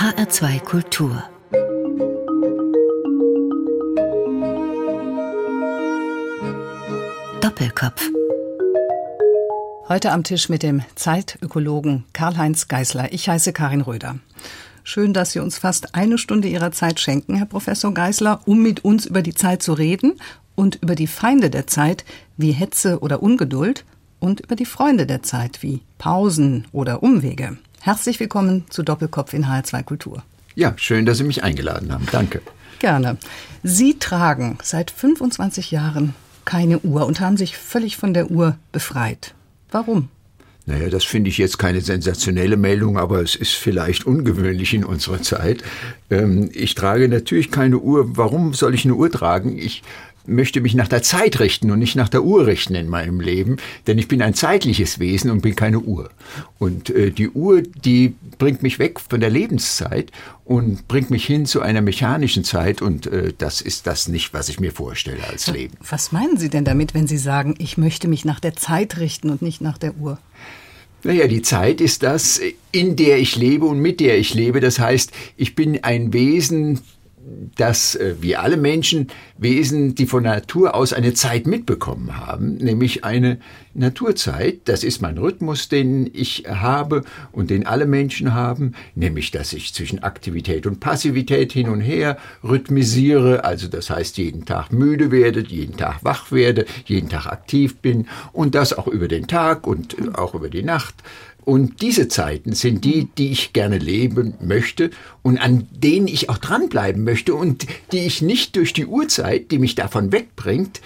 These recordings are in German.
HR2 Kultur Doppelkopf Heute am Tisch mit dem Zeitökologen Karl-Heinz Geißler. Ich heiße Karin Röder. Schön, dass Sie uns fast eine Stunde Ihrer Zeit schenken, Herr Professor Geißler, um mit uns über die Zeit zu reden und über die Feinde der Zeit wie Hetze oder Ungeduld und über die Freunde der Zeit wie Pausen oder Umwege. Herzlich willkommen zu Doppelkopf in HR2 Kultur. Ja, schön, dass Sie mich eingeladen haben. Danke. Gerne. Sie tragen seit 25 Jahren keine Uhr und haben sich völlig von der Uhr befreit. Warum? Naja, das finde ich jetzt keine sensationelle Meldung, aber es ist vielleicht ungewöhnlich in unserer Zeit. Ähm, ich trage natürlich keine Uhr. Warum soll ich eine Uhr tragen? Ich möchte mich nach der Zeit richten und nicht nach der Uhr richten in meinem Leben, denn ich bin ein zeitliches Wesen und bin keine Uhr. Und äh, die Uhr, die bringt mich weg von der Lebenszeit und bringt mich hin zu einer mechanischen Zeit und äh, das ist das nicht, was ich mir vorstelle als Leben. Was meinen Sie denn damit, wenn Sie sagen, ich möchte mich nach der Zeit richten und nicht nach der Uhr? Naja, die Zeit ist das, in der ich lebe und mit der ich lebe. Das heißt, ich bin ein Wesen, dass äh, wir alle Menschen Wesen, die von Natur aus eine Zeit mitbekommen haben, nämlich eine Naturzeit. Das ist mein Rhythmus, den ich habe und den alle Menschen haben, nämlich dass ich zwischen Aktivität und Passivität hin und her rhythmisiere, also das heißt jeden Tag müde werde, jeden Tag wach werde, jeden Tag aktiv bin und das auch über den Tag und auch über die Nacht und diese Zeiten sind die, die ich gerne leben möchte und an denen ich auch dranbleiben möchte und die ich nicht durch die Uhrzeit, die mich davon wegbringt,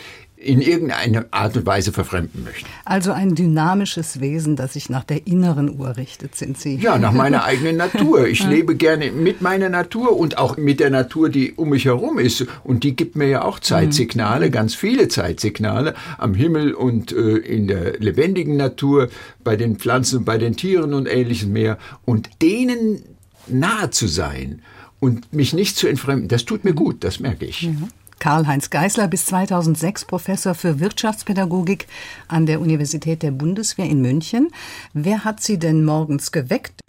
in irgendeine Art und Weise verfremden möchte. Also ein dynamisches Wesen, das sich nach der inneren Uhr richtet, sind Sie? Ja, nach meiner eigenen Natur. Ich lebe gerne mit meiner Natur und auch mit der Natur, die um mich herum ist. Und die gibt mir ja auch Zeitsignale, mhm. ganz viele Zeitsignale am Himmel und äh, in der lebendigen Natur, bei den Pflanzen, bei den Tieren und ähnliches mehr. Und denen nahe zu sein und mich nicht zu entfremden, das tut mir gut, das merke ich. Mhm. Karl-Heinz Geißler, bis 2006 Professor für Wirtschaftspädagogik an der Universität der Bundeswehr in München. Wer hat Sie denn morgens geweckt?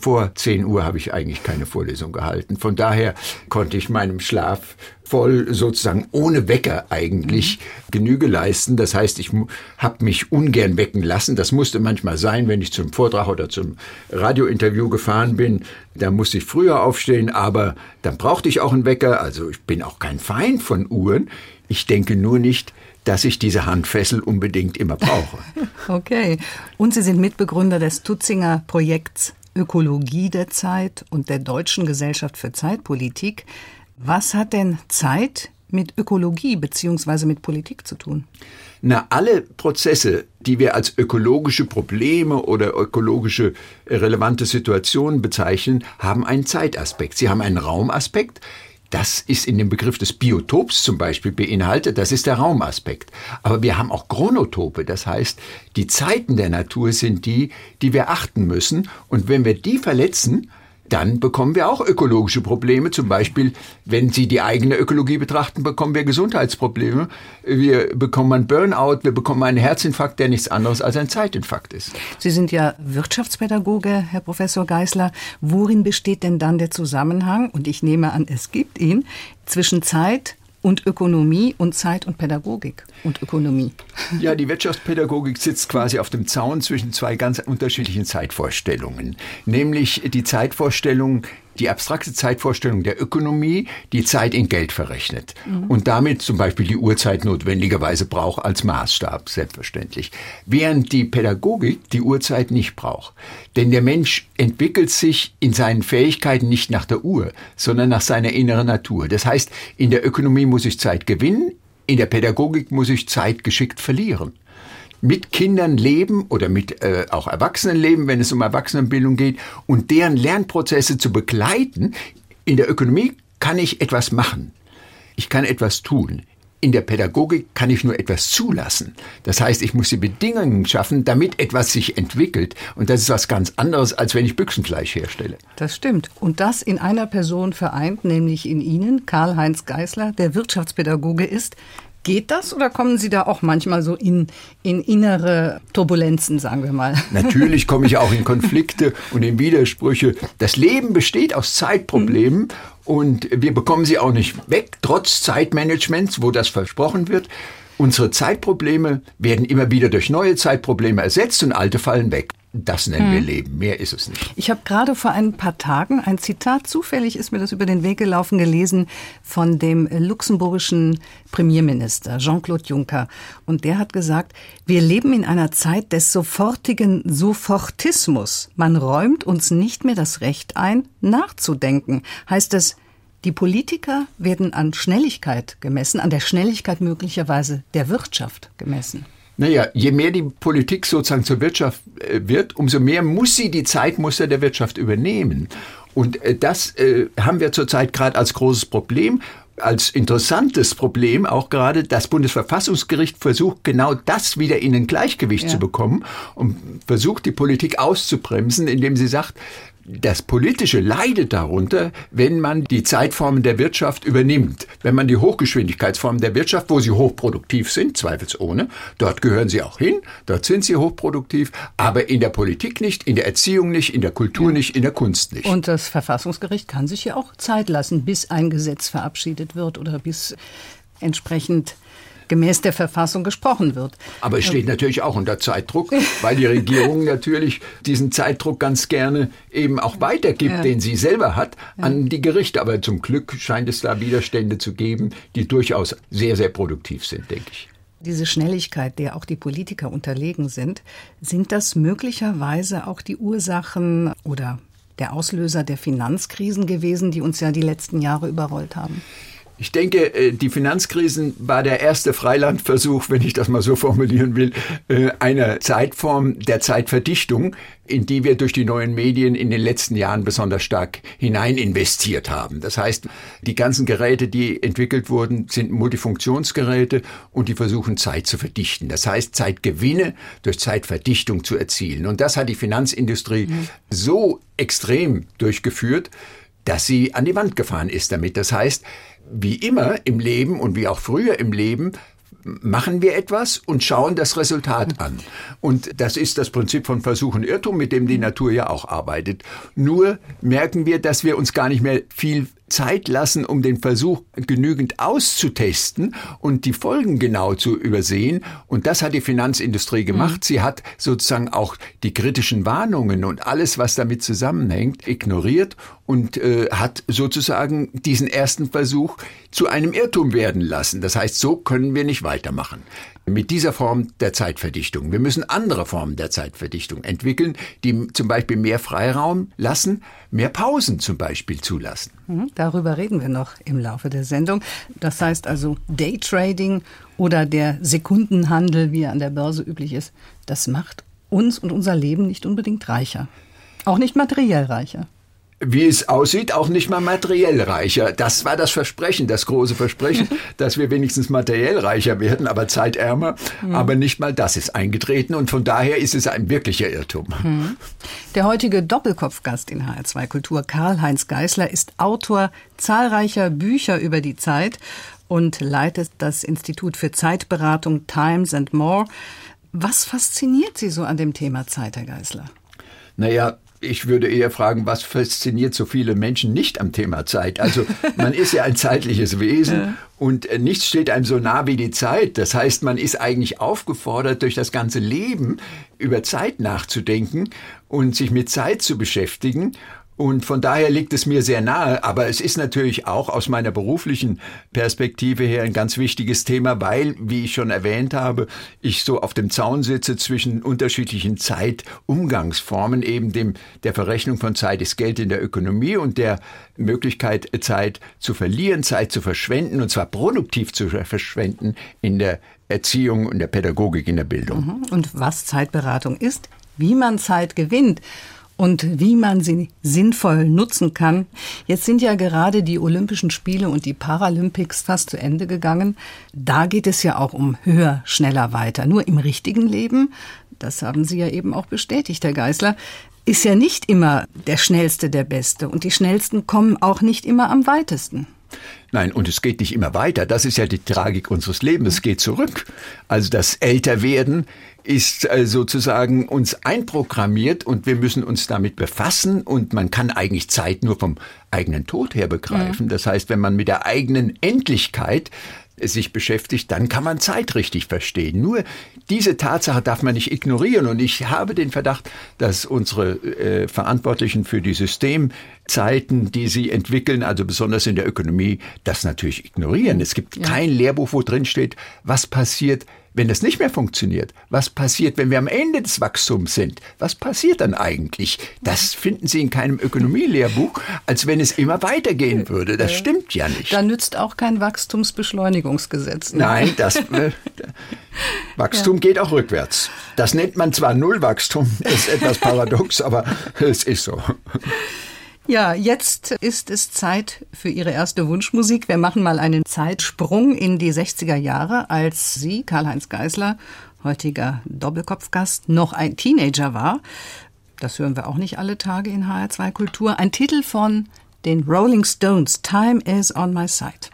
Vor 10 Uhr habe ich eigentlich keine Vorlesung gehalten. Von daher konnte ich meinem Schlaf voll sozusagen ohne Wecker eigentlich mhm. Genüge leisten. Das heißt, ich habe mich ungern wecken lassen. Das musste manchmal sein, wenn ich zum Vortrag oder zum Radiointerview gefahren bin. Da musste ich früher aufstehen, aber dann brauchte ich auch einen Wecker. Also ich bin auch kein Feind von Uhren. Ich denke nur nicht, dass ich diese Handfessel unbedingt immer brauche. okay. Und Sie sind Mitbegründer des Tutzinger Projekts Ökologie der Zeit und der Deutschen Gesellschaft für Zeitpolitik. Was hat denn Zeit mit Ökologie bzw. mit Politik zu tun? Na, alle Prozesse, die wir als ökologische Probleme oder ökologische relevante Situationen bezeichnen, haben einen Zeitaspekt. Sie haben einen Raumaspekt. Das ist in dem Begriff des Biotops zum Beispiel beinhaltet, das ist der Raumaspekt. Aber wir haben auch Chronotope, das heißt, die Zeiten der Natur sind die, die wir achten müssen. Und wenn wir die verletzen, dann bekommen wir auch ökologische Probleme. Zum Beispiel, wenn Sie die eigene Ökologie betrachten, bekommen wir Gesundheitsprobleme. Wir bekommen einen Burnout, wir bekommen einen Herzinfarkt, der nichts anderes als ein Zeitinfarkt ist. Sie sind ja Wirtschaftspädagoge, Herr Professor Geisler. Worin besteht denn dann der Zusammenhang? Und ich nehme an, es gibt ihn zwischen Zeit und Ökonomie und Zeit und Pädagogik und Ökonomie. Ja, die Wirtschaftspädagogik sitzt quasi auf dem Zaun zwischen zwei ganz unterschiedlichen Zeitvorstellungen. Nämlich die Zeitvorstellung die abstrakte Zeitvorstellung der Ökonomie die Zeit in Geld verrechnet mhm. und damit zum Beispiel die Uhrzeit notwendigerweise braucht als Maßstab, selbstverständlich. Während die Pädagogik die Uhrzeit nicht braucht. Denn der Mensch entwickelt sich in seinen Fähigkeiten nicht nach der Uhr, sondern nach seiner inneren Natur. Das heißt, in der Ökonomie muss ich Zeit gewinnen, in der Pädagogik muss ich Zeit geschickt verlieren mit Kindern leben oder mit äh, auch Erwachsenen leben, wenn es um Erwachsenenbildung geht und deren Lernprozesse zu begleiten. In der Ökonomie kann ich etwas machen. Ich kann etwas tun. In der Pädagogik kann ich nur etwas zulassen. Das heißt, ich muss die Bedingungen schaffen, damit etwas sich entwickelt. Und das ist was ganz anderes, als wenn ich Büchsenfleisch herstelle. Das stimmt. Und das in einer Person vereint, nämlich in Ihnen, Karl-Heinz Geißler, der Wirtschaftspädagoge ist. Geht das oder kommen Sie da auch manchmal so in, in innere Turbulenzen, sagen wir mal? Natürlich komme ich auch in Konflikte und in Widersprüche. Das Leben besteht aus Zeitproblemen mhm. und wir bekommen sie auch nicht weg, trotz Zeitmanagements, wo das versprochen wird. Unsere Zeitprobleme werden immer wieder durch neue Zeitprobleme ersetzt und alte fallen weg. Das nennen hm. wir Leben, mehr ist es nicht. Ich habe gerade vor ein paar Tagen ein Zitat, zufällig ist mir das über den Weg gelaufen, gelesen von dem luxemburgischen Premierminister Jean-Claude Juncker. Und der hat gesagt, wir leben in einer Zeit des sofortigen Sofortismus. Man räumt uns nicht mehr das Recht ein, nachzudenken. Heißt es, die Politiker werden an Schnelligkeit gemessen, an der Schnelligkeit möglicherweise der Wirtschaft gemessen. Naja, je mehr die Politik sozusagen zur Wirtschaft äh, wird, umso mehr muss sie die Zeitmuster der Wirtschaft übernehmen. Und äh, das äh, haben wir zurzeit gerade als großes Problem als interessantes Problem auch gerade, das Bundesverfassungsgericht versucht genau das wieder in ein Gleichgewicht ja. zu bekommen und versucht die Politik auszubremsen, indem sie sagt, das Politische leidet darunter, wenn man die Zeitformen der Wirtschaft übernimmt. Wenn man die Hochgeschwindigkeitsformen der Wirtschaft, wo sie hochproduktiv sind, zweifelsohne, dort gehören sie auch hin, dort sind sie hochproduktiv, aber in der Politik nicht, in der Erziehung nicht, in der Kultur nicht, in der Kunst nicht. Und das Verfassungsgericht kann sich ja auch Zeit lassen, bis ein Gesetz verabschiedet wird oder bis entsprechend gemäß der Verfassung gesprochen wird. Aber es steht ähm, natürlich auch unter Zeitdruck, weil die Regierung natürlich diesen Zeitdruck ganz gerne eben auch weitergibt, ja. den sie selber hat, an die Gerichte. Aber zum Glück scheint es da Widerstände zu geben, die durchaus sehr, sehr produktiv sind, denke ich. Diese Schnelligkeit, der auch die Politiker unterlegen sind, sind das möglicherweise auch die Ursachen oder der Auslöser der Finanzkrisen gewesen, die uns ja die letzten Jahre überrollt haben? Ich denke, äh, die Finanzkrisen war der erste Freilandversuch, wenn ich das mal so formulieren will, äh, einer Zeitform der Zeitverdichtung, in die wir durch die neuen Medien in den letzten Jahren besonders stark hinein investiert haben. Das heißt, die ganzen Geräte, die entwickelt wurden, sind Multifunktionsgeräte und die versuchen Zeit zu verdichten. Das heißt, Zeitgewinne durch Zeitverdichtung zu erzielen. Und das hat die Finanzindustrie mhm. so extrem durchgeführt, dass sie an die Wand gefahren ist damit. Das heißt, wie immer im Leben und wie auch früher im Leben machen wir etwas und schauen das Resultat an. Und das ist das Prinzip von Versuch und Irrtum, mit dem die Natur ja auch arbeitet. Nur merken wir, dass wir uns gar nicht mehr viel Zeit lassen, um den Versuch genügend auszutesten und die Folgen genau zu übersehen. Und das hat die Finanzindustrie gemacht. Mhm. Sie hat sozusagen auch die kritischen Warnungen und alles, was damit zusammenhängt, ignoriert und äh, hat sozusagen diesen ersten Versuch zu einem Irrtum werden lassen. Das heißt, so können wir nicht weitermachen mit dieser Form der Zeitverdichtung. Wir müssen andere Formen der Zeitverdichtung entwickeln, die zum Beispiel mehr Freiraum lassen, mehr Pausen zum Beispiel zulassen. Mhm, darüber reden wir noch im Laufe der Sendung. Das heißt also Daytrading oder der Sekundenhandel, wie er an der Börse üblich ist, das macht uns und unser Leben nicht unbedingt reicher. Auch nicht materiell reicher wie es aussieht, auch nicht mal materiell reicher. Das war das Versprechen, das große Versprechen, dass wir wenigstens materiell reicher werden, aber zeitärmer. Mhm. Aber nicht mal das ist eingetreten und von daher ist es ein wirklicher Irrtum. Mhm. Der heutige Doppelkopfgast in HR2 Kultur, Karl-Heinz Geißler, ist Autor zahlreicher Bücher über die Zeit und leitet das Institut für Zeitberatung Times and More. Was fasziniert Sie so an dem Thema Zeit, Herr Geißler? Naja, ich würde eher fragen, was fasziniert so viele Menschen nicht am Thema Zeit? Also man ist ja ein zeitliches Wesen ja. und äh, nichts steht einem so nah wie die Zeit. Das heißt, man ist eigentlich aufgefordert, durch das ganze Leben über Zeit nachzudenken und sich mit Zeit zu beschäftigen. Und von daher liegt es mir sehr nahe. Aber es ist natürlich auch aus meiner beruflichen Perspektive her ein ganz wichtiges Thema, weil, wie ich schon erwähnt habe, ich so auf dem Zaun sitze zwischen unterschiedlichen Zeitumgangsformen, eben dem, der Verrechnung von Zeit ist Geld in der Ökonomie und der Möglichkeit, Zeit zu verlieren, Zeit zu verschwenden und zwar produktiv zu verschwenden in der Erziehung und der Pädagogik in der Bildung. Mhm. Und was Zeitberatung ist, wie man Zeit gewinnt und wie man sie sinnvoll nutzen kann. Jetzt sind ja gerade die Olympischen Spiele und die Paralympics fast zu Ende gegangen. Da geht es ja auch um höher, schneller, weiter. Nur im richtigen Leben, das haben Sie ja eben auch bestätigt, Herr Geißler, ist ja nicht immer der Schnellste der Beste und die Schnellsten kommen auch nicht immer am weitesten. Nein, und es geht nicht immer weiter. Das ist ja die Tragik unseres Lebens. Es geht zurück. Also das Älterwerden ist äh, sozusagen uns einprogrammiert und wir müssen uns damit befassen und man kann eigentlich Zeit nur vom eigenen Tod her begreifen. Mhm. Das heißt, wenn man mit der eigenen Endlichkeit sich beschäftigt, dann kann man Zeit richtig verstehen. Nur diese Tatsache darf man nicht ignorieren. Und ich habe den Verdacht, dass unsere äh, Verantwortlichen für die Systemzeiten, die sie entwickeln, also besonders in der Ökonomie, das natürlich ignorieren. Es gibt ja. kein Lehrbuch, wo drin steht, was passiert, wenn das nicht mehr funktioniert, was passiert, wenn wir am Ende des Wachstums sind? Was passiert dann eigentlich? Das finden Sie in keinem Ökonomielehrbuch, als wenn es immer weitergehen würde. Das stimmt ja nicht. Da nützt auch kein Wachstumsbeschleunigungsgesetz. Ne? Nein, das äh, Wachstum ja. geht auch rückwärts. Das nennt man zwar Nullwachstum, ist etwas paradox, aber es ist so. Ja, jetzt ist es Zeit für Ihre erste Wunschmusik. Wir machen mal einen Zeitsprung in die 60er Jahre, als Sie, Karl-Heinz Geisler, heutiger Doppelkopfgast, noch ein Teenager war. Das hören wir auch nicht alle Tage in HR2 Kultur. Ein Titel von den Rolling Stones, Time is on my side.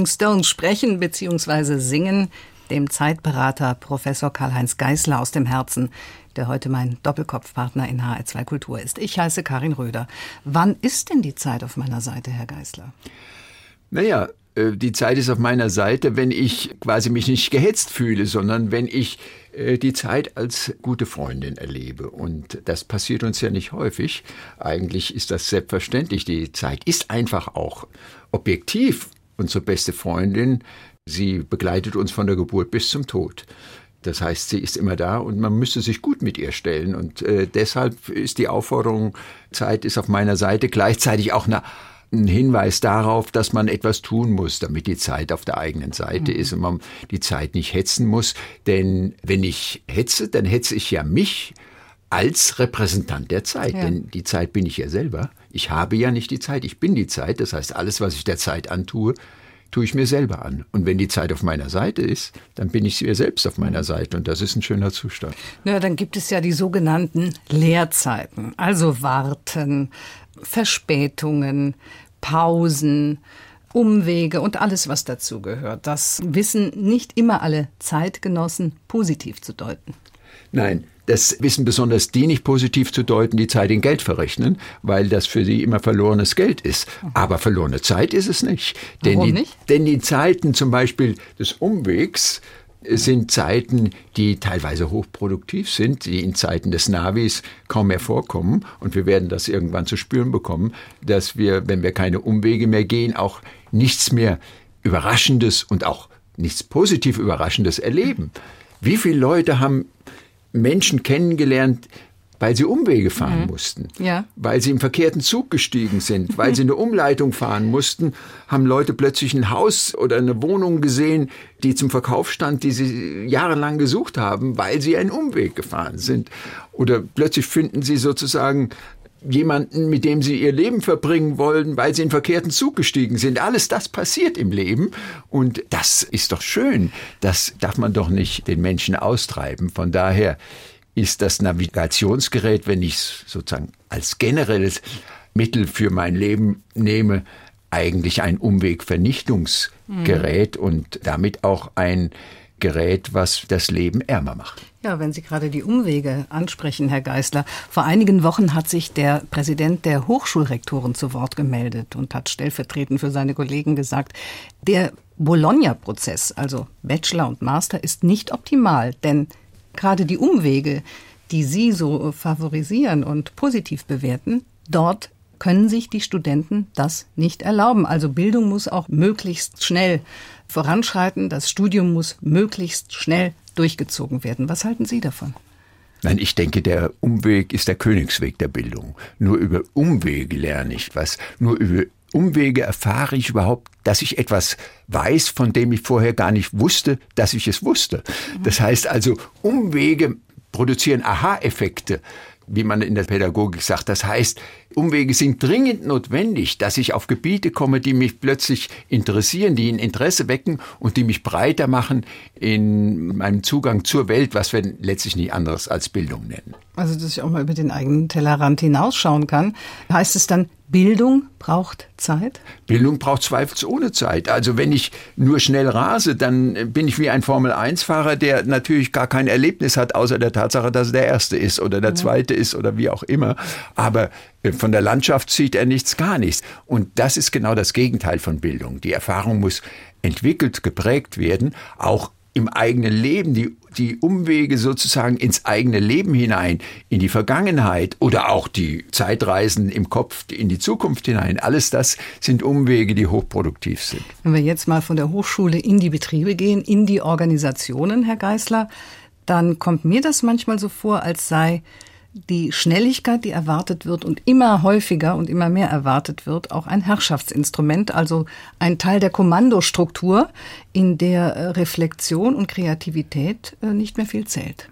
Rolling Stones sprechen bzw. singen dem Zeitberater Professor Karl-Heinz Geißler aus dem Herzen, der heute mein Doppelkopfpartner in HR2 Kultur ist. Ich heiße Karin Röder. Wann ist denn die Zeit auf meiner Seite, Herr Geißler? Naja, äh, die Zeit ist auf meiner Seite, wenn ich quasi mich nicht gehetzt fühle, sondern wenn ich äh, die Zeit als gute Freundin erlebe. Und das passiert uns ja nicht häufig. Eigentlich ist das selbstverständlich. Die Zeit ist einfach auch objektiv unsere beste Freundin. Sie begleitet uns von der Geburt bis zum Tod. Das heißt, sie ist immer da und man müsste sich gut mit ihr stellen. Und äh, deshalb ist die Aufforderung, Zeit ist auf meiner Seite, gleichzeitig auch eine ein Hinweis darauf, dass man etwas tun muss, damit die Zeit auf der eigenen Seite mhm. ist und man die Zeit nicht hetzen muss. Denn wenn ich hetze, dann hetze ich ja mich als Repräsentant der Zeit. Ja. Denn die Zeit bin ich ja selber. Ich habe ja nicht die Zeit, ich bin die Zeit. Das heißt, alles, was ich der Zeit antue, tue ich mir selber an. Und wenn die Zeit auf meiner Seite ist, dann bin ich mir selbst auf meiner Seite und das ist ein schöner Zustand. Ja, dann gibt es ja die sogenannten Leerzeiten, also Warten, Verspätungen, Pausen, Umwege und alles, was dazu gehört. Das wissen nicht immer alle Zeitgenossen positiv zu deuten. Nein, das wissen besonders die nicht positiv zu deuten, die Zeit in Geld verrechnen, weil das für sie immer verlorenes Geld ist. Aber verlorene Zeit ist es nicht. Warum denn die, nicht? Denn die Zeiten zum Beispiel des Umwegs sind Zeiten, die teilweise hochproduktiv sind, die in Zeiten des Navis kaum mehr vorkommen. Und wir werden das irgendwann zu spüren bekommen, dass wir, wenn wir keine Umwege mehr gehen, auch nichts mehr Überraschendes und auch nichts positiv Überraschendes erleben. Wie viele Leute haben Menschen kennengelernt, weil sie Umwege fahren mhm. mussten, ja. weil sie im verkehrten Zug gestiegen sind, weil sie eine Umleitung fahren mussten, haben Leute plötzlich ein Haus oder eine Wohnung gesehen, die zum Verkauf stand, die sie jahrelang gesucht haben, weil sie einen Umweg gefahren sind. Oder plötzlich finden sie sozusagen jemanden, mit dem sie ihr Leben verbringen wollen, weil sie in verkehrten Zug gestiegen sind. Alles das passiert im Leben und das ist doch schön. Das darf man doch nicht den Menschen austreiben. Von daher ist das Navigationsgerät, wenn ich es sozusagen als generelles Mittel für mein Leben nehme, eigentlich ein Umwegvernichtungsgerät mhm. und damit auch ein Gerät, was das Leben ärmer macht. Ja, wenn Sie gerade die Umwege ansprechen, Herr Geißler. Vor einigen Wochen hat sich der Präsident der Hochschulrektoren zu Wort gemeldet und hat stellvertretend für seine Kollegen gesagt, der Bologna-Prozess, also Bachelor und Master, ist nicht optimal, denn gerade die Umwege, die Sie so favorisieren und positiv bewerten, dort können sich die Studenten das nicht erlauben. Also Bildung muss auch möglichst schnell voranschreiten, das Studium muss möglichst schnell durchgezogen werden. Was halten Sie davon? Nein, ich denke, der Umweg ist der Königsweg der Bildung. Nur über Umwege lerne ich was. Nur über Umwege erfahre ich überhaupt, dass ich etwas weiß, von dem ich vorher gar nicht wusste, dass ich es wusste. Das heißt also, Umwege produzieren Aha-Effekte wie man in der Pädagogik sagt. Das heißt, Umwege sind dringend notwendig, dass ich auf Gebiete komme, die mich plötzlich interessieren, die ein Interesse wecken und die mich breiter machen in meinem Zugang zur Welt, was wir letztlich nicht anderes als Bildung nennen. Also, dass ich auch mal über den eigenen Tellerrand hinausschauen kann. Heißt es dann, Bildung braucht Zeit? Bildung braucht zweifelsohne Zeit. Also wenn ich nur schnell rase, dann bin ich wie ein Formel-1-Fahrer, der natürlich gar kein Erlebnis hat, außer der Tatsache, dass er der Erste ist oder der Zweite ist oder wie auch immer. Aber von der Landschaft sieht er nichts, gar nichts. Und das ist genau das Gegenteil von Bildung. Die Erfahrung muss entwickelt, geprägt werden, auch im eigenen Leben, die, die Umwege sozusagen ins eigene Leben hinein, in die Vergangenheit oder auch die Zeitreisen im Kopf in die Zukunft hinein. Alles das sind Umwege, die hochproduktiv sind. Wenn wir jetzt mal von der Hochschule in die Betriebe gehen, in die Organisationen, Herr Geißler, dann kommt mir das manchmal so vor, als sei die Schnelligkeit, die erwartet wird und immer häufiger und immer mehr erwartet wird, auch ein Herrschaftsinstrument, also ein Teil der Kommandostruktur, in der äh, Reflexion und Kreativität äh, nicht mehr viel zählt.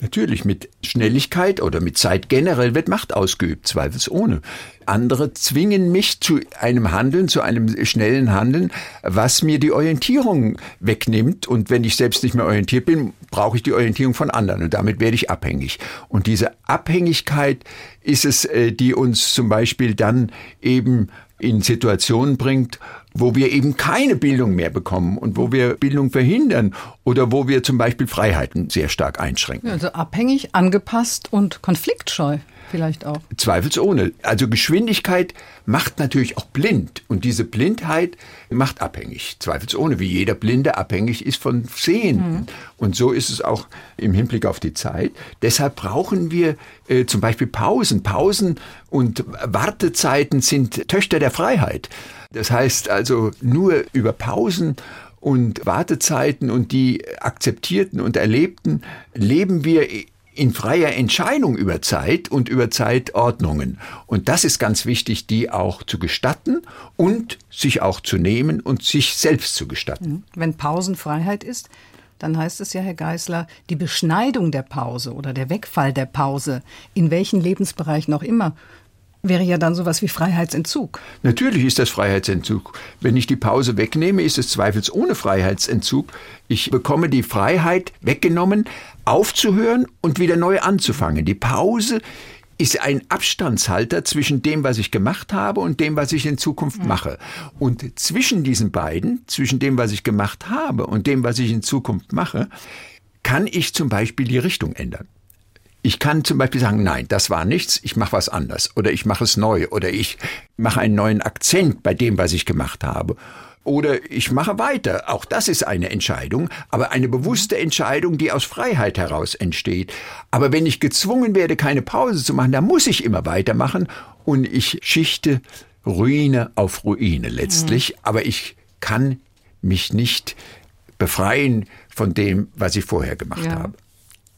Natürlich, mit Schnelligkeit oder mit Zeit generell wird Macht ausgeübt, zweifelsohne. Andere zwingen mich zu einem Handeln, zu einem schnellen Handeln, was mir die Orientierung wegnimmt. Und wenn ich selbst nicht mehr orientiert bin, brauche ich die Orientierung von anderen und damit werde ich abhängig. Und diese Abhängigkeit ist es, äh, die uns zum Beispiel dann eben in Situationen bringt, wo wir eben keine Bildung mehr bekommen und wo wir Bildung verhindern oder wo wir zum Beispiel Freiheiten sehr stark einschränken. Also abhängig, angepasst und konfliktscheu vielleicht auch. Zweifelsohne. Also Geschwindigkeit macht natürlich auch blind und diese Blindheit macht abhängig. Zweifelsohne, wie jeder Blinde abhängig ist von Sehenden. Mhm. Und so ist es auch im Hinblick auf die Zeit. Deshalb brauchen wir äh, zum Beispiel Pausen. Pausen und Wartezeiten sind Töchter der Freiheit. Das heißt also nur über Pausen und Wartezeiten und die akzeptierten und erlebten leben wir in freier Entscheidung über Zeit und über Zeitordnungen. Und das ist ganz wichtig, die auch zu gestatten und sich auch zu nehmen und sich selbst zu gestatten. Mhm. Wenn Pausenfreiheit ist, dann heißt es ja, Herr Geißler, die Beschneidung der Pause oder der Wegfall der Pause, in welchen Lebensbereichen auch immer, wäre ja dann sowas wie Freiheitsentzug. Natürlich ist das Freiheitsentzug. Wenn ich die Pause wegnehme, ist es zweifelsohne Freiheitsentzug. Ich bekomme die Freiheit weggenommen, aufzuhören und wieder neu anzufangen. Die Pause ist ein Abstandshalter zwischen dem, was ich gemacht habe und dem, was ich in Zukunft mache. Und zwischen diesen beiden, zwischen dem, was ich gemacht habe und dem, was ich in Zukunft mache, kann ich zum Beispiel die Richtung ändern. Ich kann zum Beispiel sagen, nein, das war nichts, ich mache was anders oder ich mache es neu oder ich mache einen neuen Akzent bei dem, was ich gemacht habe oder ich mache weiter. Auch das ist eine Entscheidung, aber eine bewusste Entscheidung, die aus Freiheit heraus entsteht. Aber wenn ich gezwungen werde, keine Pause zu machen, dann muss ich immer weitermachen und ich schichte Ruine auf Ruine letztlich, mhm. aber ich kann mich nicht befreien von dem, was ich vorher gemacht ja. habe.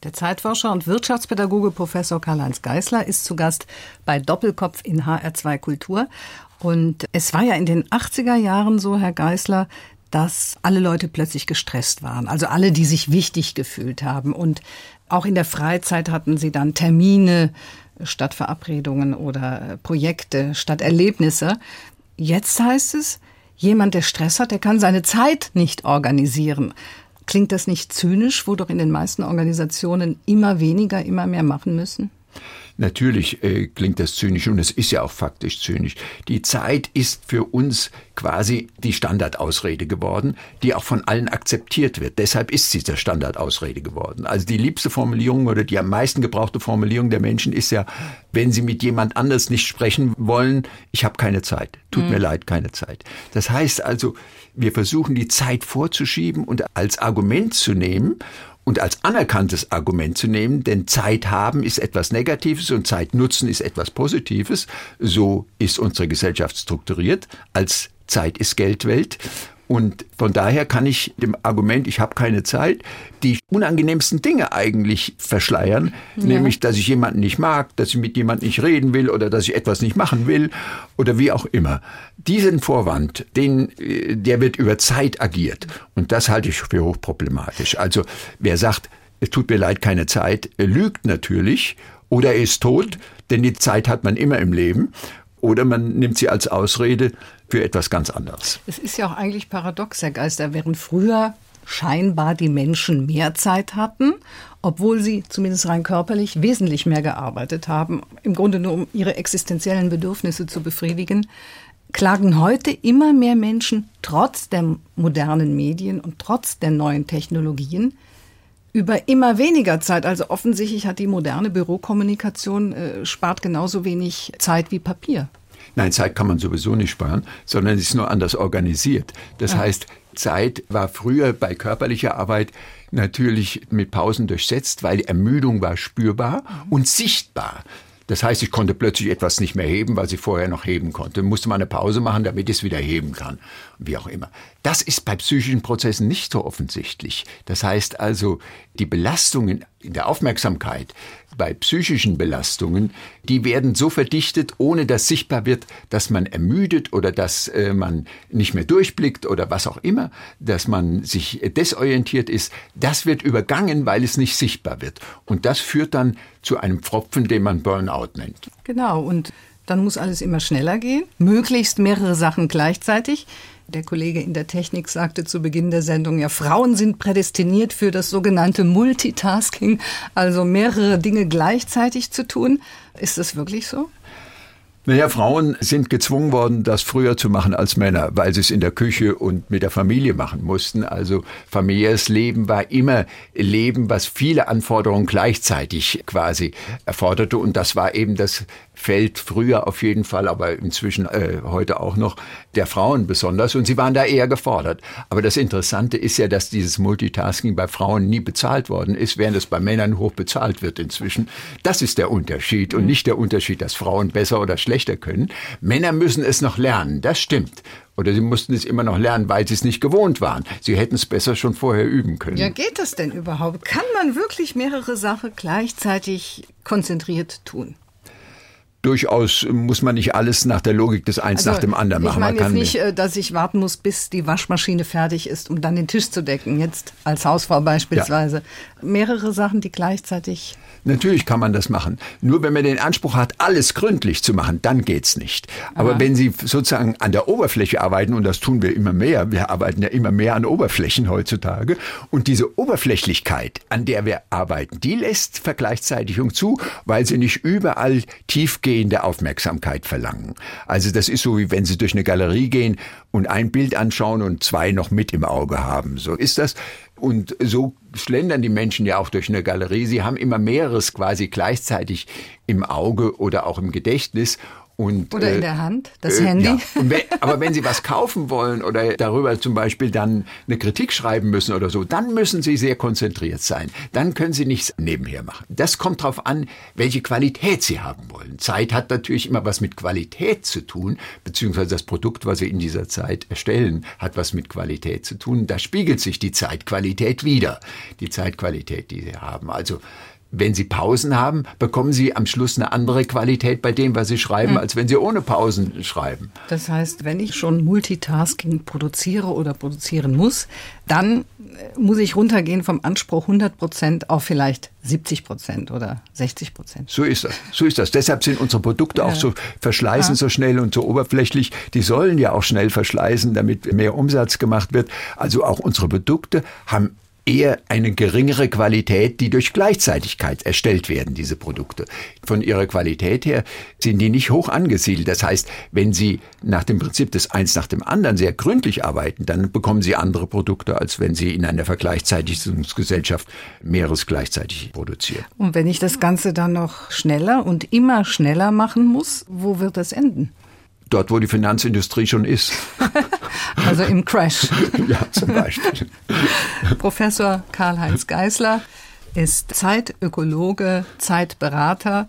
Der Zeitforscher und Wirtschaftspädagoge Professor Karl-Heinz Geißler ist zu Gast bei Doppelkopf in HR2 Kultur. Und es war ja in den 80er Jahren so, Herr Geißler, dass alle Leute plötzlich gestresst waren. Also alle, die sich wichtig gefühlt haben. Und auch in der Freizeit hatten sie dann Termine statt Verabredungen oder Projekte statt Erlebnisse. Jetzt heißt es, jemand, der Stress hat, der kann seine Zeit nicht organisieren. Klingt das nicht zynisch, wo doch in den meisten Organisationen immer weniger, immer mehr machen müssen? Natürlich äh, klingt das zynisch und es ist ja auch faktisch zynisch. Die Zeit ist für uns quasi die Standardausrede geworden, die auch von allen akzeptiert wird. Deshalb ist sie der Standardausrede geworden. Also die liebste Formulierung oder die am meisten gebrauchte Formulierung der Menschen ist ja, wenn sie mit jemand anders nicht sprechen wollen, ich habe keine Zeit. Tut mhm. mir leid, keine Zeit. Das heißt also, wir versuchen die Zeit vorzuschieben und als Argument zu nehmen und als anerkanntes Argument zu nehmen, denn Zeit haben ist etwas Negatives und Zeit nutzen ist etwas Positives. So ist unsere Gesellschaft strukturiert als Zeit ist Geldwelt. Und von daher kann ich dem Argument, ich habe keine Zeit, die unangenehmsten Dinge eigentlich verschleiern, ja. nämlich, dass ich jemanden nicht mag, dass ich mit jemandem nicht reden will oder dass ich etwas nicht machen will oder wie auch immer. Diesen Vorwand, den, äh, der wird über Zeit agiert. Und das halte ich für hochproblematisch. Also, wer sagt, es tut mir leid, keine Zeit, lügt natürlich oder er ist tot, denn die Zeit hat man immer im Leben. Oder man nimmt sie als Ausrede für etwas ganz anderes. Es ist ja auch eigentlich paradox, Herr Geister, während früher scheinbar die Menschen mehr Zeit hatten, obwohl sie zumindest rein körperlich wesentlich mehr gearbeitet haben, im Grunde nur um ihre existenziellen Bedürfnisse zu befriedigen, klagen heute immer mehr Menschen trotz der modernen Medien und trotz der neuen Technologien über immer weniger Zeit. Also offensichtlich hat die moderne Bürokommunikation äh, spart genauso wenig Zeit wie Papier. Nein, Zeit kann man sowieso nicht sparen, sondern es ist nur anders organisiert. Das ja. heißt, Zeit war früher bei körperlicher Arbeit natürlich mit Pausen durchsetzt, weil die Ermüdung war spürbar mhm. und sichtbar. Das heißt, ich konnte plötzlich etwas nicht mehr heben, was ich vorher noch heben konnte. Musste mal eine Pause machen, damit ich es wieder heben kann. Wie auch immer. Das ist bei psychischen Prozessen nicht so offensichtlich. Das heißt also, die Belastungen in der Aufmerksamkeit bei psychischen Belastungen, die werden so verdichtet, ohne dass sichtbar wird, dass man ermüdet oder dass äh, man nicht mehr durchblickt oder was auch immer, dass man sich desorientiert ist. Das wird übergangen, weil es nicht sichtbar wird. Und das führt dann zu einem Pfropfen, den man Burnout nennt. Genau. Und dann muss alles immer schneller gehen, möglichst mehrere Sachen gleichzeitig. Der Kollege in der Technik sagte zu Beginn der Sendung, ja, Frauen sind prädestiniert für das sogenannte Multitasking, also mehrere Dinge gleichzeitig zu tun. Ist das wirklich so? Naja, Frauen sind gezwungen worden, das früher zu machen als Männer, weil sie es in der Küche und mit der Familie machen mussten. Also familiäres Leben war immer Leben, was viele Anforderungen gleichzeitig quasi erforderte. Und das war eben das fällt früher auf jeden Fall, aber inzwischen äh, heute auch noch der Frauen besonders und sie waren da eher gefordert. Aber das Interessante ist ja, dass dieses Multitasking bei Frauen nie bezahlt worden ist, während es bei Männern hoch bezahlt wird inzwischen. Das ist der Unterschied und nicht der Unterschied, dass Frauen besser oder schlechter können. Männer müssen es noch lernen, das stimmt. Oder sie mussten es immer noch lernen, weil sie es nicht gewohnt waren. Sie hätten es besser schon vorher üben können. Ja, geht das denn überhaupt? Kann man wirklich mehrere Sachen gleichzeitig konzentriert tun? Durchaus muss man nicht alles nach der Logik des eins also, nach dem anderen machen. Ich meine jetzt nicht, äh, dass ich warten muss, bis die Waschmaschine fertig ist, um dann den Tisch zu decken. Jetzt als Hausfrau beispielsweise. Ja. Mehrere Sachen, die gleichzeitig Natürlich kann man das machen. Nur wenn man den Anspruch hat, alles gründlich zu machen, dann geht's nicht. Aber Aha. wenn Sie sozusagen an der Oberfläche arbeiten, und das tun wir immer mehr, wir arbeiten ja immer mehr an Oberflächen heutzutage, und diese Oberflächlichkeit, an der wir arbeiten, die lässt Vergleichszeitigung zu, weil sie nicht überall tiefgehende Aufmerksamkeit verlangen. Also das ist so, wie wenn Sie durch eine Galerie gehen und ein Bild anschauen und zwei noch mit im Auge haben. So ist das. Und so schlendern die Menschen ja auch durch eine Galerie. Sie haben immer mehreres quasi gleichzeitig im Auge oder auch im Gedächtnis. Und, oder in äh, der Hand, das äh, Handy. Ja. Wenn, aber wenn Sie was kaufen wollen oder darüber zum Beispiel dann eine Kritik schreiben müssen oder so, dann müssen Sie sehr konzentriert sein. Dann können Sie nichts nebenher machen. Das kommt darauf an, welche Qualität Sie haben wollen. Zeit hat natürlich immer was mit Qualität zu tun, beziehungsweise das Produkt, was Sie in dieser Zeit erstellen, hat was mit Qualität zu tun. Da spiegelt sich die Zeitqualität wieder, die Zeitqualität, die Sie haben. Also wenn Sie Pausen haben, bekommen Sie am Schluss eine andere Qualität bei dem, was Sie schreiben, mhm. als wenn Sie ohne Pausen schreiben. Das heißt, wenn ich schon Multitasking produziere oder produzieren muss, dann äh, muss ich runtergehen vom Anspruch 100 Prozent auf vielleicht 70 Prozent oder 60 Prozent. So ist das. So ist das. Deshalb sind unsere Produkte auch so verschleißen ja. so schnell und so oberflächlich. Die sollen ja auch schnell verschleißen, damit mehr Umsatz gemacht wird. Also auch unsere Produkte haben eher eine geringere Qualität, die durch Gleichzeitigkeit erstellt werden, diese Produkte. Von ihrer Qualität her sind die nicht hoch angesiedelt. Das heißt, wenn Sie nach dem Prinzip des eins nach dem anderen sehr gründlich arbeiten, dann bekommen Sie andere Produkte, als wenn Sie in einer Vergleichzeitigungsgesellschaft mehreres gleichzeitig produzieren. Und wenn ich das Ganze dann noch schneller und immer schneller machen muss, wo wird das enden? Dort, wo die Finanzindustrie schon ist. Also im Crash. ja, zum Beispiel. Professor Karl-Heinz Geisler ist Zeitökologe, Zeitberater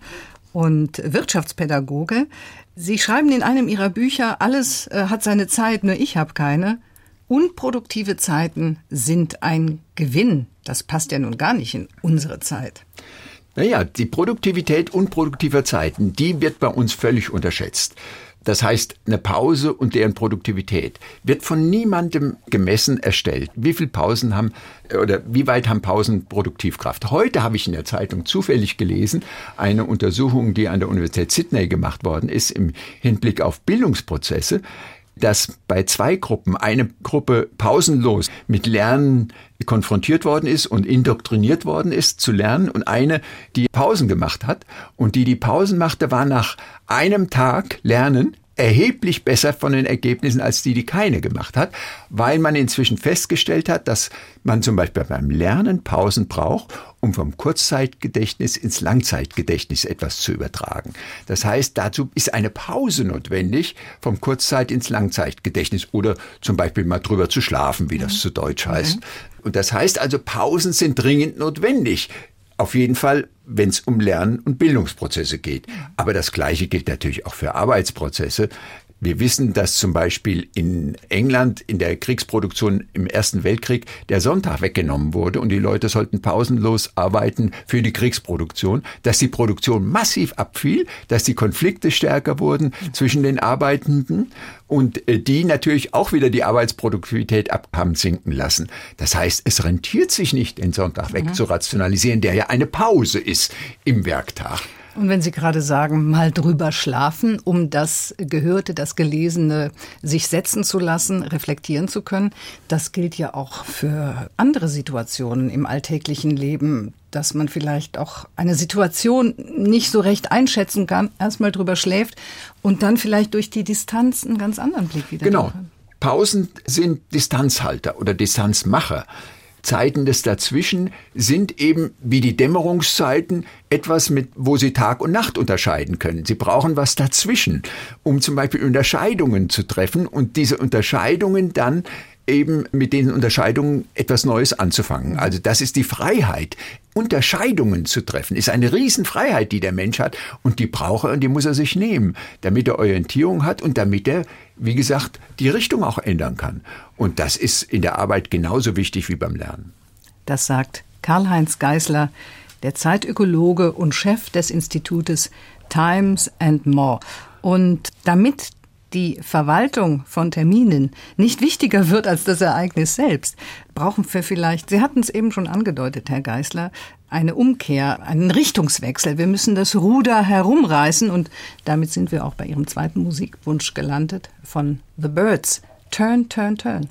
und Wirtschaftspädagoge. Sie schreiben in einem Ihrer Bücher, alles äh, hat seine Zeit, nur ich habe keine. Unproduktive Zeiten sind ein Gewinn. Das passt ja nun gar nicht in unsere Zeit. Naja, die Produktivität unproduktiver Zeiten, die wird bei uns völlig unterschätzt. Das heißt, eine Pause und deren Produktivität wird von niemandem gemessen erstellt. Wie viel Pausen haben oder wie weit haben Pausen Produktivkraft? Heute habe ich in der Zeitung zufällig gelesen, eine Untersuchung, die an der Universität Sydney gemacht worden ist im Hinblick auf Bildungsprozesse dass bei zwei Gruppen eine Gruppe pausenlos mit Lernen konfrontiert worden ist und indoktriniert worden ist zu lernen und eine, die Pausen gemacht hat. Und die die Pausen machte, war nach einem Tag Lernen erheblich besser von den Ergebnissen als die, die keine gemacht hat, weil man inzwischen festgestellt hat, dass man zum Beispiel beim Lernen Pausen braucht, um vom Kurzzeitgedächtnis ins Langzeitgedächtnis etwas zu übertragen. Das heißt, dazu ist eine Pause notwendig vom Kurzzeit ins Langzeitgedächtnis oder zum Beispiel mal drüber zu schlafen, wie das mhm. zu Deutsch heißt. Mhm. Und das heißt also, Pausen sind dringend notwendig. Auf jeden Fall, wenn es um Lern- und Bildungsprozesse geht. Aber das Gleiche gilt natürlich auch für Arbeitsprozesse. Wir wissen, dass zum Beispiel in England in der Kriegsproduktion im Ersten Weltkrieg der Sonntag weggenommen wurde und die Leute sollten pausenlos arbeiten für die Kriegsproduktion, dass die Produktion massiv abfiel, dass die Konflikte stärker wurden zwischen den Arbeitenden und äh, die natürlich auch wieder die Arbeitsproduktivität ab haben sinken lassen. Das heißt, es rentiert sich nicht, den Sonntag mhm. wegzurationalisieren, der ja eine Pause ist im Werktag. Und wenn Sie gerade sagen, mal drüber schlafen, um das Gehörte, das Gelesene sich setzen zu lassen, reflektieren zu können, das gilt ja auch für andere Situationen im alltäglichen Leben, dass man vielleicht auch eine Situation nicht so recht einschätzen kann, erstmal drüber schläft und dann vielleicht durch die Distanz einen ganz anderen Blick wieder Genau. Pausen sind Distanzhalter oder Distanzmacher. Zeiten des Dazwischen sind eben wie die Dämmerungszeiten etwas mit, wo Sie Tag und Nacht unterscheiden können. Sie brauchen was dazwischen, um zum Beispiel Unterscheidungen zu treffen und diese Unterscheidungen dann eben mit den Unterscheidungen etwas Neues anzufangen. Also das ist die Freiheit. Unterscheidungen zu treffen, ist eine Riesenfreiheit, die der Mensch hat und die braucht er und die muss er sich nehmen, damit er Orientierung hat und damit er, wie gesagt, die Richtung auch ändern kann. Und das ist in der Arbeit genauso wichtig wie beim Lernen. Das sagt Karl-Heinz Geisler, der Zeitökologe und Chef des Institutes Times and More. Und damit die Verwaltung von Terminen nicht wichtiger wird als das Ereignis selbst, brauchen wir vielleicht, Sie hatten es eben schon angedeutet, Herr Geisler, eine Umkehr, einen Richtungswechsel. Wir müssen das Ruder herumreißen und damit sind wir auch bei Ihrem zweiten Musikwunsch gelandet von The Birds. Turn, turn, turn.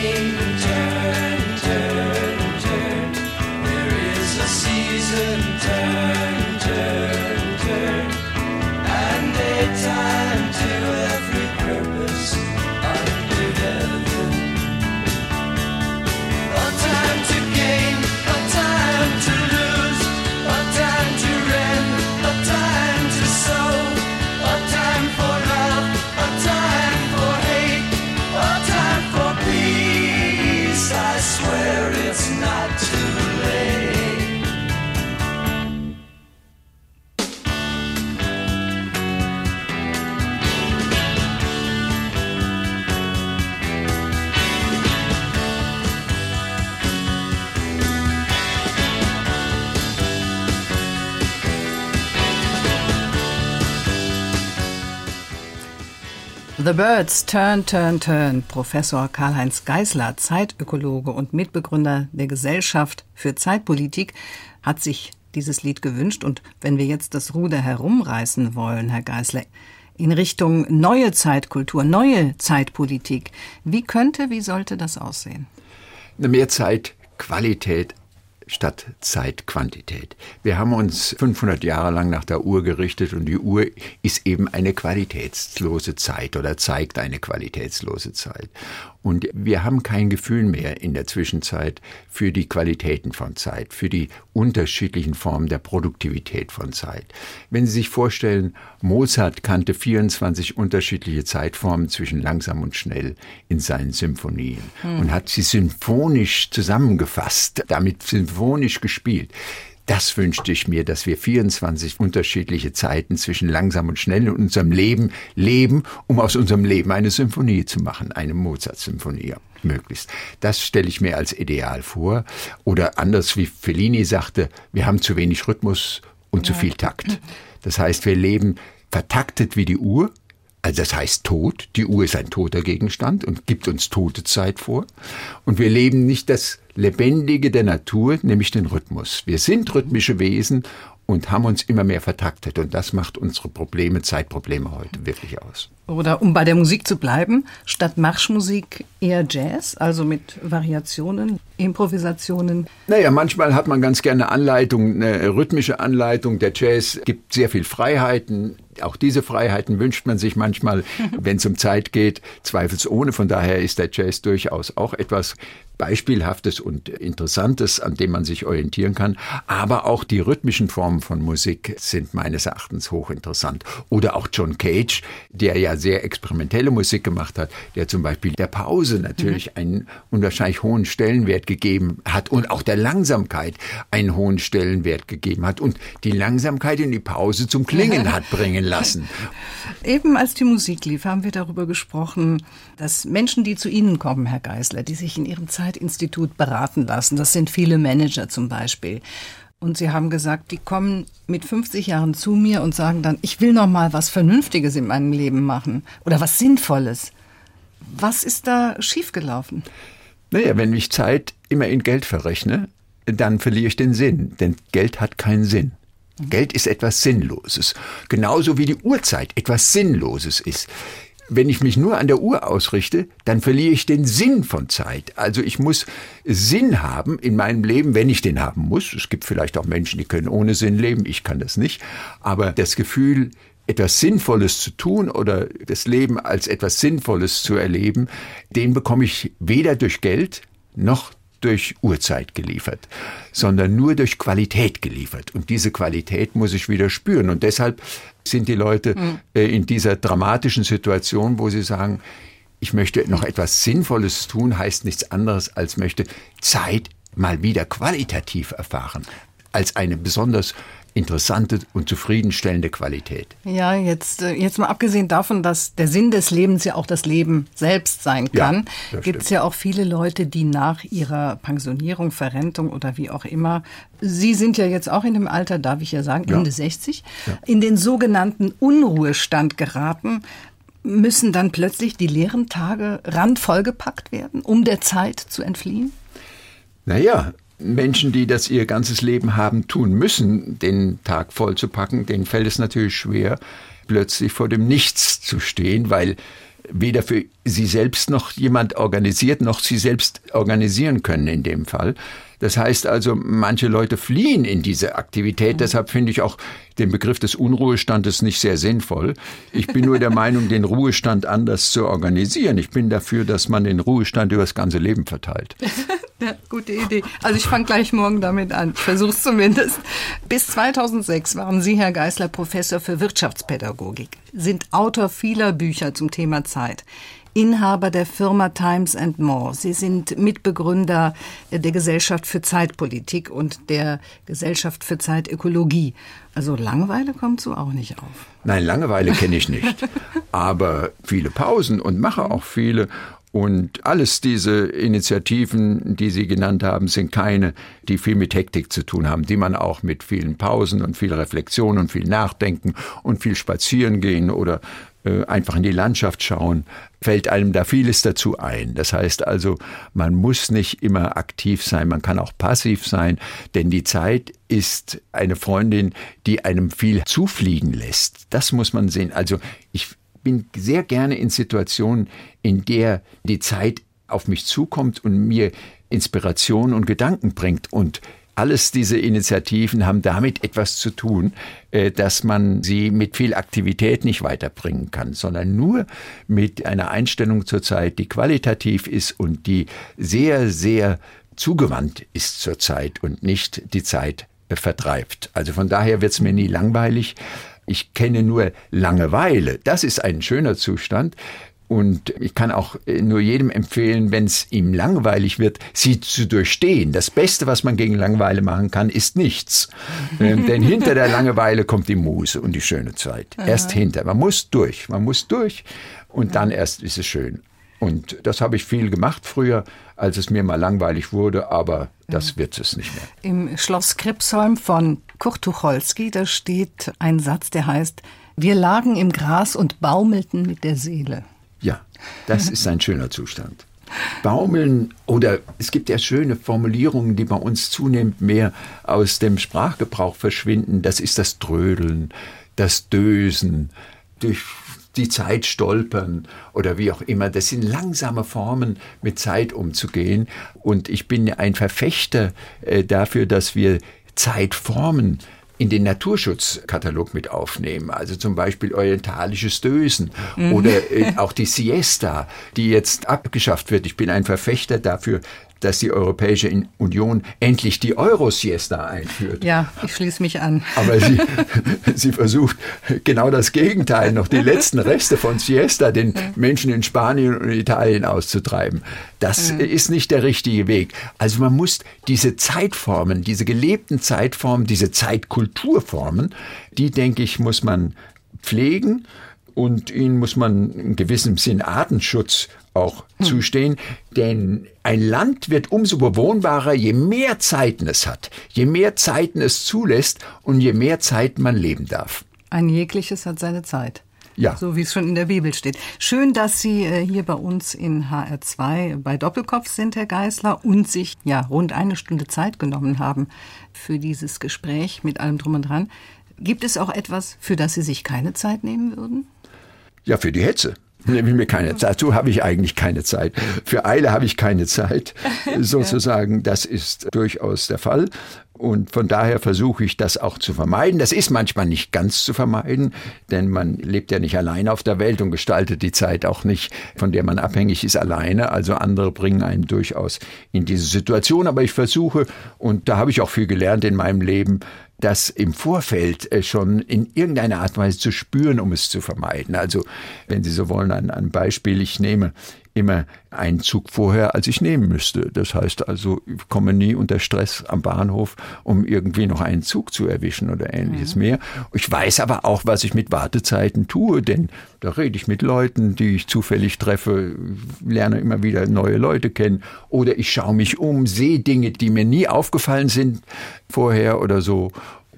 sing. The Birds Turn, Turn, Turn. Professor Karl-Heinz Geisler, Zeitökologe und Mitbegründer der Gesellschaft für Zeitpolitik, hat sich dieses Lied gewünscht. Und wenn wir jetzt das Ruder herumreißen wollen, Herr Geisler, in Richtung neue Zeitkultur, neue Zeitpolitik, wie könnte, wie sollte das aussehen? Mehr Zeit Qualität statt Zeitquantität. Wir haben uns 500 Jahre lang nach der Uhr gerichtet und die Uhr ist eben eine qualitätslose Zeit oder zeigt eine qualitätslose Zeit. Und wir haben kein Gefühl mehr in der Zwischenzeit für die Qualitäten von Zeit, für die unterschiedlichen Formen der Produktivität von Zeit. Wenn Sie sich vorstellen, Mozart kannte 24 unterschiedliche Zeitformen zwischen langsam und schnell in seinen Symphonien hm. und hat sie symphonisch zusammengefasst, damit symphonisch gespielt. Das wünschte ich mir, dass wir 24 unterschiedliche Zeiten zwischen langsam und schnell in unserem Leben leben, um aus unserem Leben eine Symphonie zu machen, eine Mozart-Symphonie möglichst. Das stelle ich mir als Ideal vor. Oder anders wie Fellini sagte, wir haben zu wenig Rhythmus und ja. zu viel Takt. Das heißt, wir leben vertaktet wie die Uhr, also das heißt tot. Die Uhr ist ein toter Gegenstand und gibt uns tote Zeit vor. Und wir leben nicht das Lebendige der Natur, nämlich den Rhythmus. Wir sind rhythmische Wesen und haben uns immer mehr vertaktet. Und das macht unsere Probleme, Zeitprobleme heute wirklich aus. Oder um bei der Musik zu bleiben, statt Marschmusik eher Jazz, also mit Variationen, Improvisationen? Naja, manchmal hat man ganz gerne Anleitung, eine rhythmische Anleitung. Der Jazz gibt sehr viel Freiheiten. Auch diese Freiheiten wünscht man sich manchmal, wenn es um Zeit geht, zweifelsohne. Von daher ist der Jazz durchaus auch etwas Beispielhaftes und Interessantes, an dem man sich orientieren kann. Aber auch die rhythmischen Formen von Musik sind meines Erachtens hochinteressant. Oder auch John Cage, der ja sehr experimentelle Musik gemacht hat, der zum Beispiel der Pause natürlich mhm. einen unwahrscheinlich hohen Stellenwert gegeben hat und auch der Langsamkeit einen hohen Stellenwert gegeben hat und die Langsamkeit in die Pause zum Klingen hat bringen lassen. Eben als die Musik lief, haben wir darüber gesprochen, dass Menschen, die zu Ihnen kommen, Herr Geisler, die sich in ihrem Zeitinstitut beraten lassen, das sind viele Manager zum Beispiel, und Sie haben gesagt, die kommen mit 50 Jahren zu mir und sagen dann, ich will noch mal was Vernünftiges in meinem Leben machen oder was Sinnvolles. Was ist da schiefgelaufen? Naja, wenn ich Zeit immer in Geld verrechne, dann verliere ich den Sinn, denn Geld hat keinen Sinn. Geld ist etwas Sinnloses. Genauso wie die Uhrzeit etwas Sinnloses ist wenn ich mich nur an der Uhr ausrichte, dann verliere ich den Sinn von Zeit. Also ich muss Sinn haben in meinem Leben, wenn ich den haben muss. Es gibt vielleicht auch Menschen, die können ohne Sinn leben, ich kann das nicht. Aber das Gefühl, etwas Sinnvolles zu tun oder das Leben als etwas Sinnvolles zu erleben, den bekomme ich weder durch Geld noch durch Uhrzeit geliefert, sondern nur durch Qualität geliefert. Und diese Qualität muss ich wieder spüren. Und deshalb sind die Leute mhm. äh, in dieser dramatischen Situation, wo sie sagen, ich möchte noch etwas Sinnvolles tun, heißt nichts anderes als möchte Zeit mal wieder qualitativ erfahren als eine besonders interessante und zufriedenstellende Qualität. Ja, jetzt, äh, jetzt mal abgesehen davon, dass der Sinn des Lebens ja auch das Leben selbst sein kann, ja, gibt es ja auch viele Leute, die nach ihrer Pensionierung, Verrentung oder wie auch immer, Sie sind ja jetzt auch in dem Alter, darf ich ja sagen, Ende ja. 60, ja. in den sogenannten Unruhestand geraten. Müssen dann plötzlich die leeren Tage randvollgepackt werden, um der Zeit zu entfliehen? Naja, Menschen, die das ihr ganzes Leben haben tun müssen, den Tag vollzupacken, denen fällt es natürlich schwer, plötzlich vor dem Nichts zu stehen, weil weder für sie selbst noch jemand organisiert, noch sie selbst organisieren können in dem Fall. Das heißt also, manche Leute fliehen in diese Aktivität. Mhm. Deshalb finde ich auch den Begriff des Unruhestandes nicht sehr sinnvoll. Ich bin nur der Meinung, den Ruhestand anders zu organisieren. Ich bin dafür, dass man den Ruhestand über das ganze Leben verteilt. Ja, gute Idee. Also ich fange gleich morgen damit an. Ich versuche es zumindest. Bis 2006 waren Sie, Herr Geisler, Professor für Wirtschaftspädagogik, sind Autor vieler Bücher zum Thema Zeit. Inhaber der Firma Times and More. Sie sind Mitbegründer der Gesellschaft für Zeitpolitik und der Gesellschaft für Zeitökologie. Also Langeweile kommt so auch nicht auf. Nein, Langeweile kenne ich nicht. Aber viele Pausen und mache auch viele. Und alles diese Initiativen, die Sie genannt haben, sind keine, die viel mit Hektik zu tun haben, die man auch mit vielen Pausen und viel Reflexion und viel Nachdenken und viel Spazieren gehen oder äh, einfach in die Landschaft schauen, fällt einem da vieles dazu ein. Das heißt also, man muss nicht immer aktiv sein, man kann auch passiv sein, denn die Zeit ist eine Freundin, die einem viel zufliegen lässt. Das muss man sehen. Also ich bin sehr gerne in Situationen, in der die Zeit auf mich zukommt und mir Inspiration und Gedanken bringt. Und alles diese Initiativen haben damit etwas zu tun, äh, dass man sie mit viel Aktivität nicht weiterbringen kann, sondern nur mit einer Einstellung zur Zeit, die qualitativ ist und die sehr, sehr zugewandt ist zur Zeit und nicht die Zeit äh, vertreibt. Also von daher wird es mir nie langweilig. Ich kenne nur Langeweile. Das ist ein schöner Zustand. Und ich kann auch äh, nur jedem empfehlen, wenn es ihm langweilig wird, sie zu durchstehen. Das Beste, was man gegen Langeweile machen kann, ist nichts. ähm, denn hinter der Langeweile kommt die Muse und die schöne Zeit. Aha. Erst hinter. Man muss durch. Man muss durch und dann erst ist es schön. Und das habe ich viel gemacht früher, als es mir mal langweilig wurde, aber das wird es nicht mehr. Im Schloss Kripsholm von Kurt Tucholsky, da steht ein Satz, der heißt, wir lagen im Gras und baumelten mit der Seele. Ja, das ist ein schöner Zustand. Baumeln oder es gibt ja schöne Formulierungen, die bei uns zunehmend mehr aus dem Sprachgebrauch verschwinden. Das ist das Trödeln, das Dösen, durch die Zeit stolpern oder wie auch immer. Das sind langsame Formen, mit Zeit umzugehen. Und ich bin ein Verfechter äh, dafür, dass wir Zeit formen in den Naturschutzkatalog mit aufnehmen. Also zum Beispiel orientalisches Dösen mhm. oder äh, auch die Siesta, die jetzt abgeschafft wird. Ich bin ein Verfechter dafür, dass die Europäische Union endlich die Euro-Siesta einführt. Ja, ich schließe mich an. Aber sie, sie versucht genau das Gegenteil, noch die letzten Reste von Siesta den Menschen in Spanien und Italien auszutreiben. Das mhm. ist nicht der richtige Weg. Also man muss diese Zeitformen, diese gelebten Zeitformen, diese Zeitkulturformen, die, denke ich, muss man pflegen und ihnen muss man in gewissem Sinn Artenschutz auch hm. zustehen, denn ein Land wird umso bewohnbarer, je mehr Zeiten es hat, je mehr Zeiten es zulässt und je mehr Zeit man leben darf. Ein jegliches hat seine Zeit. Ja. So wie es schon in der Bibel steht. Schön, dass Sie äh, hier bei uns in HR2 bei Doppelkopf sind, Herr Geißler, und sich ja rund eine Stunde Zeit genommen haben für dieses Gespräch mit allem drum und dran. Gibt es auch etwas, für das Sie sich keine Zeit nehmen würden? Ja, für die Hetze. Nehme ich mir keine Zeit. Dazu habe ich eigentlich keine Zeit. Für Eile habe ich keine Zeit, sozusagen. Das ist durchaus der Fall. Und von daher versuche ich das auch zu vermeiden. Das ist manchmal nicht ganz zu vermeiden, denn man lebt ja nicht alleine auf der Welt und gestaltet die Zeit auch nicht, von der man abhängig ist, alleine. Also andere bringen einen durchaus in diese Situation. Aber ich versuche, und da habe ich auch viel gelernt in meinem Leben, das im Vorfeld äh, schon in irgendeiner Art und Weise zu spüren, um es zu vermeiden. Also, wenn Sie so wollen, ein, ein Beispiel, ich nehme immer einen Zug vorher, als ich nehmen müsste. Das heißt also, ich komme nie unter Stress am Bahnhof, um irgendwie noch einen Zug zu erwischen oder ähnliches mhm. mehr. Ich weiß aber auch, was ich mit Wartezeiten tue, denn da rede ich mit Leuten, die ich zufällig treffe, lerne immer wieder neue Leute kennen oder ich schaue mich um, sehe Dinge, die mir nie aufgefallen sind vorher oder so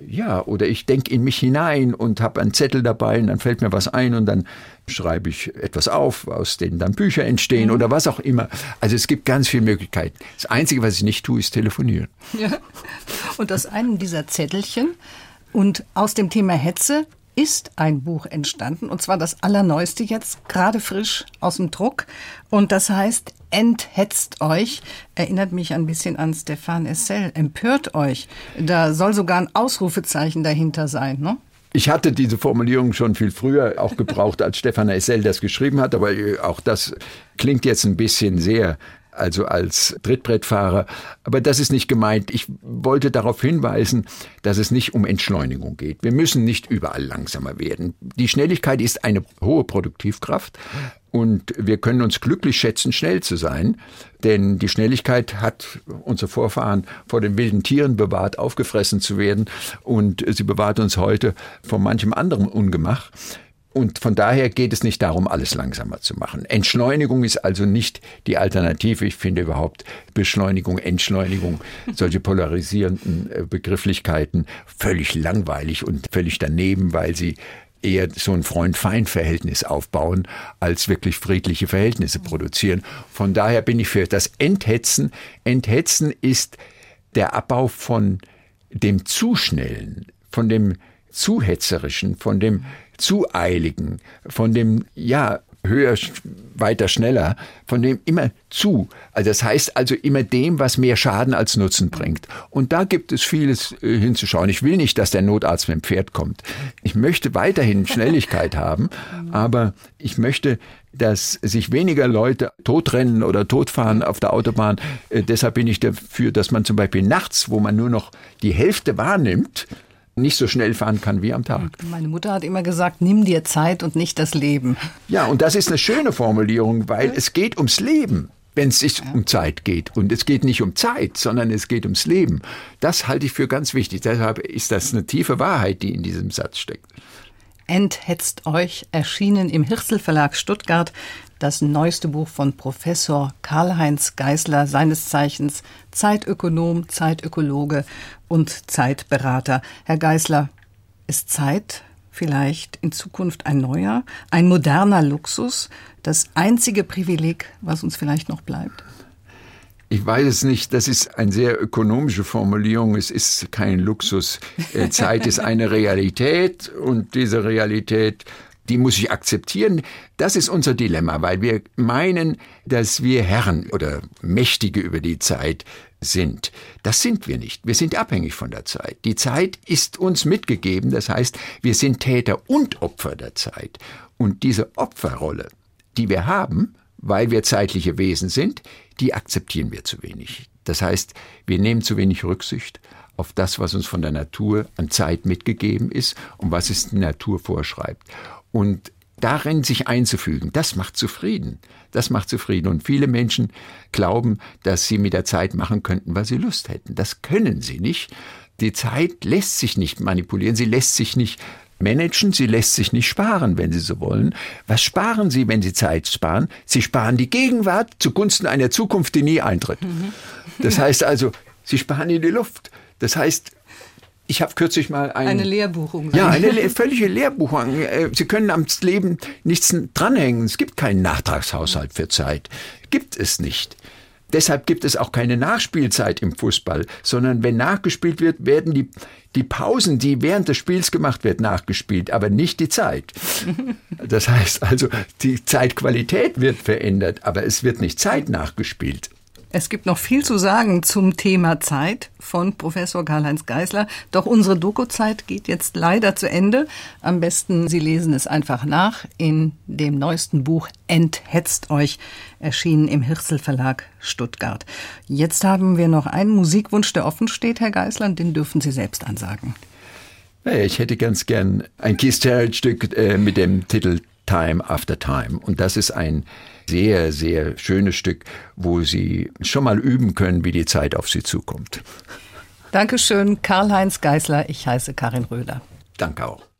ja, oder ich denke in mich hinein und habe einen Zettel dabei und dann fällt mir was ein und dann schreibe ich etwas auf, aus denen dann Bücher entstehen mhm. oder was auch immer. Also es gibt ganz viele Möglichkeiten. Das Einzige, was ich nicht tue, ist telefonieren. Ja. Und aus einem dieser Zettelchen und aus dem Thema Hetze ist ein Buch entstanden, und zwar das allerneueste jetzt, gerade frisch aus dem Druck. Und das heißt Enthetzt euch. Erinnert mich ein bisschen an Stefan Essel. Empört euch. Da soll sogar ein Ausrufezeichen dahinter sein, ne? Ich hatte diese Formulierung schon viel früher auch gebraucht, als Stefan Essel das geschrieben hat, aber auch das klingt jetzt ein bisschen sehr also als Trittbrettfahrer. Aber das ist nicht gemeint. Ich wollte darauf hinweisen, dass es nicht um Entschleunigung geht. Wir müssen nicht überall langsamer werden. Die Schnelligkeit ist eine hohe Produktivkraft. Und wir können uns glücklich schätzen, schnell zu sein, denn die Schnelligkeit hat unsere Vorfahren vor den wilden Tieren bewahrt, aufgefressen zu werden, und sie bewahrt uns heute vor manchem anderen Ungemach. Und von daher geht es nicht darum, alles langsamer zu machen. Entschleunigung ist also nicht die Alternative. Ich finde überhaupt Beschleunigung, Entschleunigung, solche polarisierenden äh, Begrifflichkeiten völlig langweilig und völlig daneben, weil sie eher so ein Freund-Feind-Verhältnis aufbauen, als wirklich friedliche Verhältnisse produzieren. Von daher bin ich für das Enthetzen. Enthetzen ist der Abbau von dem Zuschnellen, von dem Zuhetzerischen, von dem zu eiligen, von dem, ja, höher, weiter, schneller, von dem immer zu. Also das heißt also immer dem, was mehr Schaden als Nutzen bringt. Und da gibt es vieles äh, hinzuschauen. Ich will nicht, dass der Notarzt mit dem Pferd kommt. Ich möchte weiterhin Schnelligkeit haben, aber ich möchte, dass sich weniger Leute totrennen oder totfahren auf der Autobahn. Äh, deshalb bin ich dafür, dass man zum Beispiel nachts, wo man nur noch die Hälfte wahrnimmt, nicht so schnell fahren kann wie am Tag. Meine Mutter hat immer gesagt, nimm dir Zeit und nicht das Leben. Ja, und das ist eine schöne Formulierung, weil ja. es geht ums Leben, wenn es sich ja. um Zeit geht. Und es geht nicht um Zeit, sondern es geht ums Leben. Das halte ich für ganz wichtig. Deshalb ist das eine tiefe Wahrheit, die in diesem Satz steckt. Enthetzt euch, erschienen im Hirsel Verlag Stuttgart das neueste Buch von Professor Karl-Heinz Geißler, seines Zeichens Zeitökonom, Zeitökologe und Zeitberater. Herr Geißler, ist Zeit vielleicht in Zukunft ein neuer, ein moderner Luxus, das einzige Privileg, was uns vielleicht noch bleibt? Ich weiß es nicht, das ist eine sehr ökonomische Formulierung. Es ist kein Luxus. Äh, Zeit ist eine Realität und diese Realität die muss ich akzeptieren. Das ist unser Dilemma, weil wir meinen, dass wir Herren oder Mächtige über die Zeit sind. Das sind wir nicht. Wir sind abhängig von der Zeit. Die Zeit ist uns mitgegeben. Das heißt, wir sind Täter und Opfer der Zeit. Und diese Opferrolle, die wir haben, weil wir zeitliche Wesen sind, die akzeptieren wir zu wenig. Das heißt, wir nehmen zu wenig Rücksicht auf das, was uns von der Natur an Zeit mitgegeben ist und was es die Natur vorschreibt. Und darin sich einzufügen, das macht zufrieden. Das macht zufrieden. Und viele Menschen glauben, dass sie mit der Zeit machen könnten, was sie Lust hätten. Das können sie nicht. Die Zeit lässt sich nicht manipulieren, sie lässt sich nicht managen, sie lässt sich nicht sparen, wenn Sie so wollen. Was sparen Sie, wenn Sie Zeit sparen? Sie sparen die Gegenwart zugunsten einer Zukunft, die nie eintritt. Das heißt also, Sie sparen in die Luft. Das heißt, ich habe kürzlich mal ein, eine Lehrbuchung. Ja, eine völlige Lehrbuchung. Äh, Sie können am Leben nichts dranhängen. Es gibt keinen Nachtragshaushalt für Zeit. Gibt es nicht. Deshalb gibt es auch keine Nachspielzeit im Fußball, sondern wenn nachgespielt wird, werden die, die Pausen, die während des Spiels gemacht wird, nachgespielt, aber nicht die Zeit. Das heißt also, die Zeitqualität wird verändert, aber es wird nicht Zeit nachgespielt. Es gibt noch viel zu sagen zum Thema Zeit von Professor Karl-Heinz Geisler. Doch unsere Doku-Zeit geht jetzt leider zu Ende. Am besten, Sie lesen es einfach nach in dem neuesten Buch Enthetzt euch, erschienen im Hirsel Verlag Stuttgart. Jetzt haben wir noch einen Musikwunsch, der offen steht, Herr Geisler, und den dürfen Sie selbst ansagen. Ich hätte ganz gern ein Keith Jarrett-Stück äh, mit dem Titel Time After Time. Und das ist ein sehr, sehr schönes Stück, wo Sie schon mal üben können, wie die Zeit auf Sie zukommt. Dankeschön, Karl-Heinz Geißler. Ich heiße Karin Röder. Danke auch.